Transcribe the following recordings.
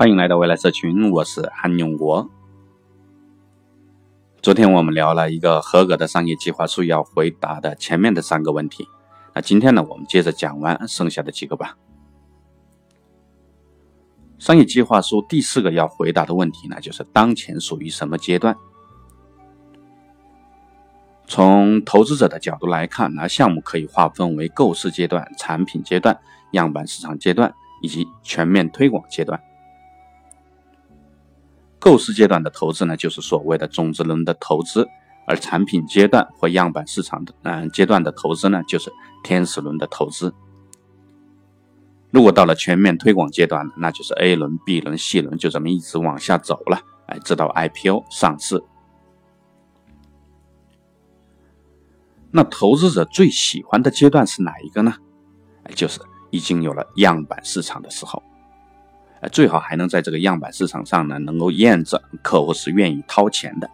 欢迎来到未来社群，我是韩永国。昨天我们聊了一个合格的商业计划书要回答的前面的三个问题，那今天呢，我们接着讲完剩下的几个吧。商业计划书第四个要回答的问题呢，就是当前属于什么阶段？从投资者的角度来看，那项目可以划分为构思阶段、产品阶段、样板市场阶段以及全面推广阶段。构思阶段的投资呢，就是所谓的种子轮的投资；而产品阶段或样板市场的嗯阶段的投资呢，就是天使轮的投资。如果到了全面推广阶段，那就是 A 轮、B 轮、C 轮，就这么一直往下走了，哎，直到 IPO 上市。那投资者最喜欢的阶段是哪一个呢？哎，就是已经有了样板市场的时候，最好还能在这个样板市场上呢，能够验证客户是愿意掏钱的。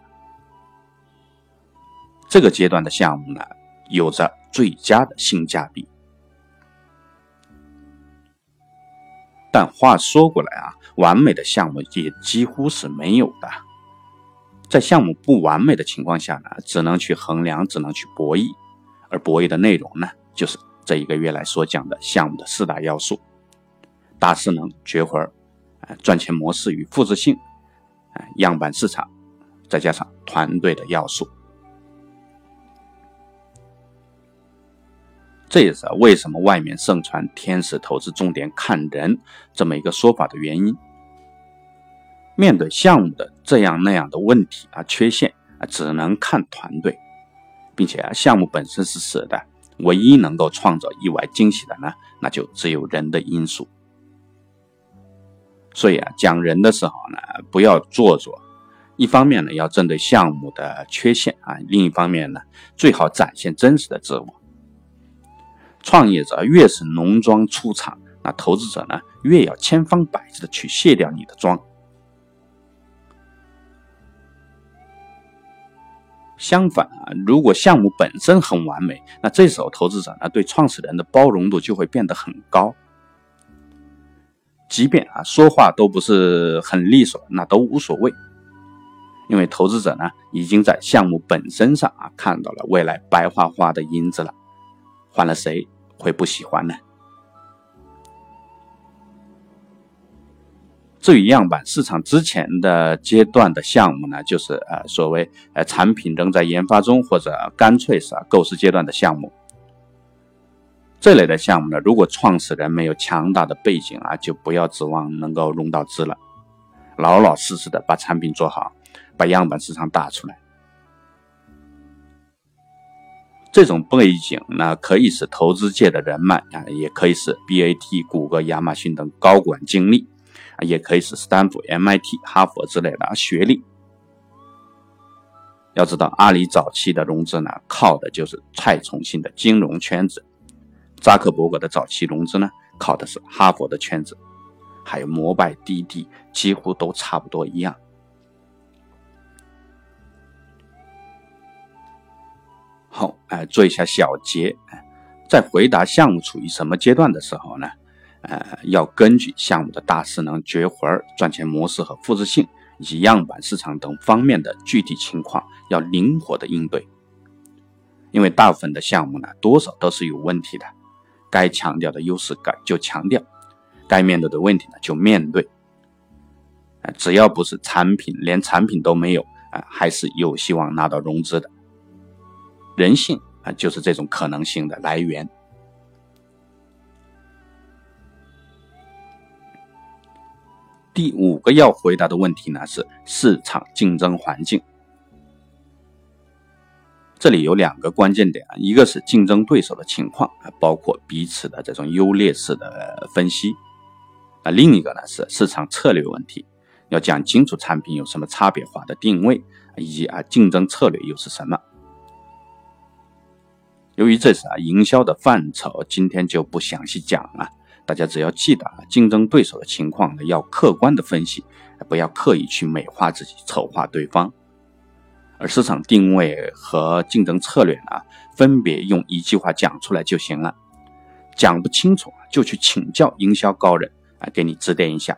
这个阶段的项目呢，有着最佳的性价比。但话说过来啊，完美的项目也几乎是没有的。在项目不完美的情况下呢，只能去衡量，只能去博弈，而博弈的内容呢，就是这一个月来所讲的项目的四大要素：大势能、绝活赚钱模式与复制性、样板市场，再加上团队的要素。这也是为什么外面盛传天使投资重点看人这么一个说法的原因。面对项目的这样那样的问题啊、缺陷啊，只能看团队，并且啊，项目本身是死的，唯一能够创造意外惊喜的呢，那就只有人的因素。所以啊，讲人的时候呢，不要做作，一方面呢要针对项目的缺陷啊，另一方面呢，最好展现真实的自我。创业者越是浓妆出场，那投资者呢，越要千方百计的去卸掉你的妆。相反啊，如果项目本身很完美，那这时候投资者呢对创始人的包容度就会变得很高。即便啊说话都不是很利索，那都无所谓，因为投资者呢已经在项目本身上啊看到了未来白花花的银子了，换了谁会不喜欢呢？至于样板市场之前的阶段的项目呢，就是呃所谓呃产品仍在研发中或者干脆是构思阶段的项目。这类的项目呢，如果创始人没有强大的背景啊，就不要指望能够融到资了。老老实实的把产品做好，把样板市场打出来。这种背景呢，可以是投资界的人脉啊，也可以是 BAT、谷歌、亚马逊等高管经历。啊，也可以是斯坦福、MIT、哈佛之类的学历。要知道，阿里早期的融资呢，靠的就是蔡崇信的金融圈子；扎克伯格的早期融资呢，靠的是哈佛的圈子；还有摩拜、滴滴，几乎都差不多一样。好，哎，做一下小结，在回答项目处于什么阶段的时候呢？呃，要根据项目的大势能、绝活、赚钱模式和复制性，以及样板市场等方面的具体情况，要灵活的应对。因为大部分的项目呢，多少都是有问题的，该强调的优势该就强调，该面对的问题呢就面对。只要不是产品连产品都没有啊，还是有希望拿到融资的。人性啊，就是这种可能性的来源。第五个要回答的问题呢是市场竞争环境，这里有两个关键点啊，一个是竞争对手的情况啊，包括彼此的这种优劣势的分析啊，另一个呢是市场策略问题，要讲清楚产品有什么差别化的定位，以及啊竞争策略又是什么。由于这是啊营销的范畴，今天就不详细讲了。大家只要记得啊，竞争对手的情况呢，要客观的分析，不要刻意去美化自己、丑化对方。而市场定位和竞争策略呢，分别用一句话讲出来就行了，讲不清楚就去请教营销高人，啊，给你指点一下。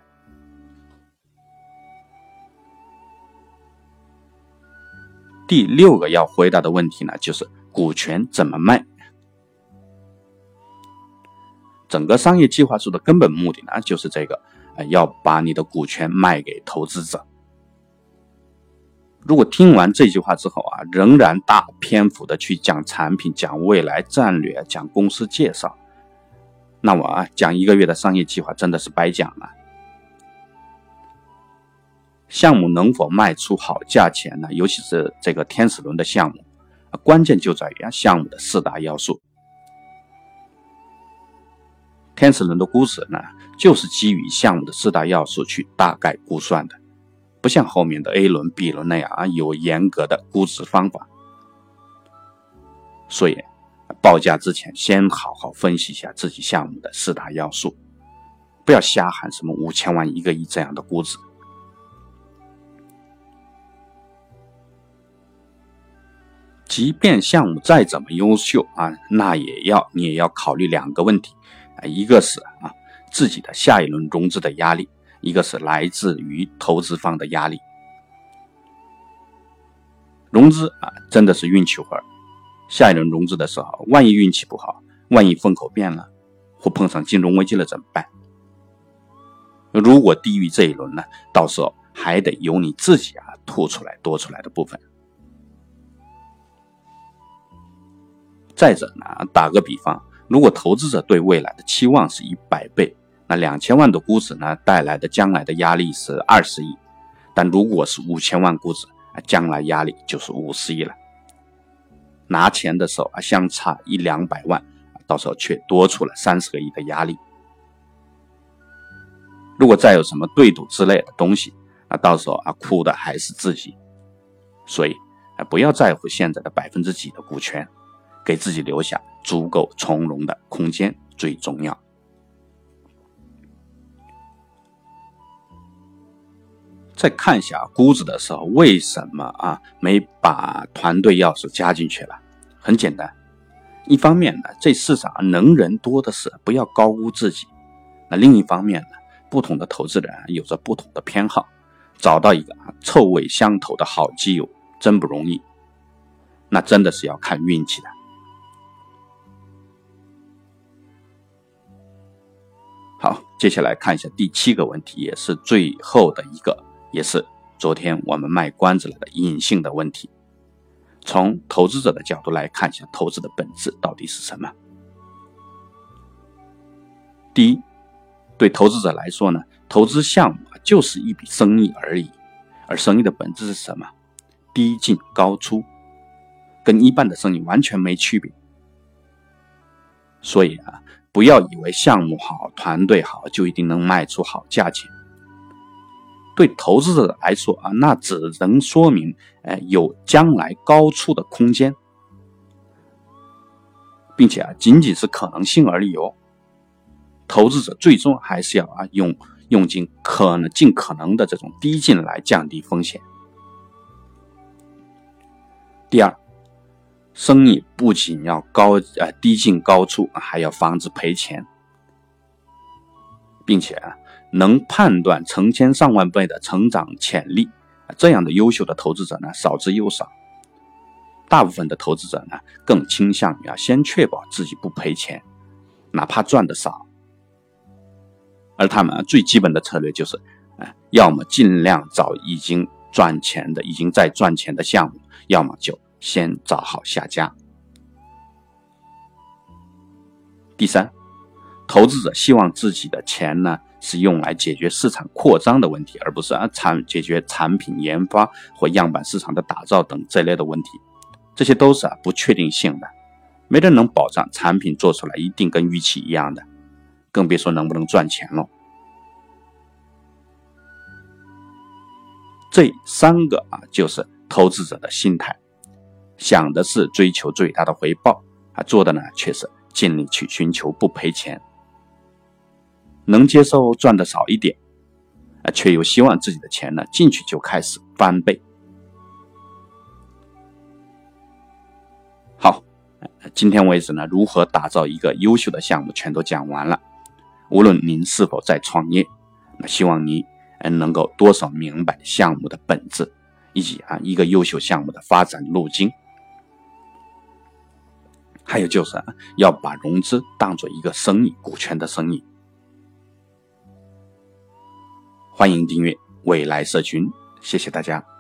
第六个要回答的问题呢，就是股权怎么卖？整个商业计划书的根本目的呢，就是这个，啊，要把你的股权卖给投资者。如果听完这句话之后啊，仍然大篇幅的去讲产品、讲未来战略、讲公司介绍，那我啊讲一个月的商业计划真的是白讲了。项目能否卖出好价钱呢？尤其是这个天使轮的项目，关键就在于啊项目的四大要素。天使轮的估值呢，就是基于项目的四大要素去大概估算的，不像后面的 A 轮、B 轮那样啊有严格的估值方法。所以，报价之前先好好分析一下自己项目的四大要素，不要瞎喊什么五千万、一个亿这样的估值。即便项目再怎么优秀啊，那也要你也要考虑两个问题啊，一个是啊自己的下一轮融资的压力，一个是来自于投资方的压力。融资啊真的是运气活儿，下一轮融资的时候，万一运气不好，万一风口变了，或碰上金融危机了怎么办？如果低于这一轮呢，到时候还得由你自己啊吐出来多出来的部分。再者呢，打个比方，如果投资者对未来的期望是一百倍，那两千万的估值呢带来的将来的压力是二十亿，但如果是五千万估值，将来压力就是五十亿了。拿钱的时候啊相差一两百万，到时候却多出了三十个亿的压力。如果再有什么对赌之类的东西，那到时候啊哭的还是自己。所以啊不要在乎现在的百分之几的股权。给自己留下足够从容的空间最重要。再看一下估值的时候，为什么啊没把团队要素加进去了？很简单，一方面呢，这市场能人多的是，不要高估自己；那另一方面呢，不同的投资人有着不同的偏好，找到一个啊臭味相投的好基友真不容易，那真的是要看运气的。好，接下来看一下第七个问题，也是最后的一个，也是昨天我们卖关子了的隐性的问题。从投资者的角度来看一下，投资的本质到底是什么？第一，对投资者来说呢，投资项目就是一笔生意而已，而生意的本质是什么？低进高出，跟一般的生意完全没区别。所以啊。不要以为项目好、团队好就一定能卖出好价钱。对投资者来说啊，那只能说明，哎，有将来高出的空间，并且啊，仅仅是可能性而已哦。投资者最终还是要啊，用用尽可能、尽可能的这种低进来降低风险。第二。生意不仅要高呃低进高出，还要防止赔钱，并且啊能判断成千上万倍的成长潜力，这样的优秀的投资者呢少之又少。大部分的投资者呢更倾向于啊先确保自己不赔钱，哪怕赚的少。而他们最基本的策略就是，啊要么尽量找已经赚钱的、已经在赚钱的项目，要么就。先找好下家。第三，投资者希望自己的钱呢是用来解决市场扩张的问题，而不是啊产解决产品研发或样板市场的打造等这类的问题。这些都是啊不确定性的，没人能保障产品做出来一定跟预期一样的，更别说能不能赚钱了。这三个啊就是投资者的心态。想的是追求最大的回报，啊，做的呢却是尽力去寻求不赔钱，能接受赚的少一点，啊，却又希望自己的钱呢进去就开始翻倍。好，今天为止呢，如何打造一个优秀的项目全都讲完了。无论您是否在创业，那希望您嗯能够多少明白项目的本质，以及啊一个优秀项目的发展路径。还有就是要把融资当做一个生意，股权的生意。欢迎订阅未来社群谢谢大家。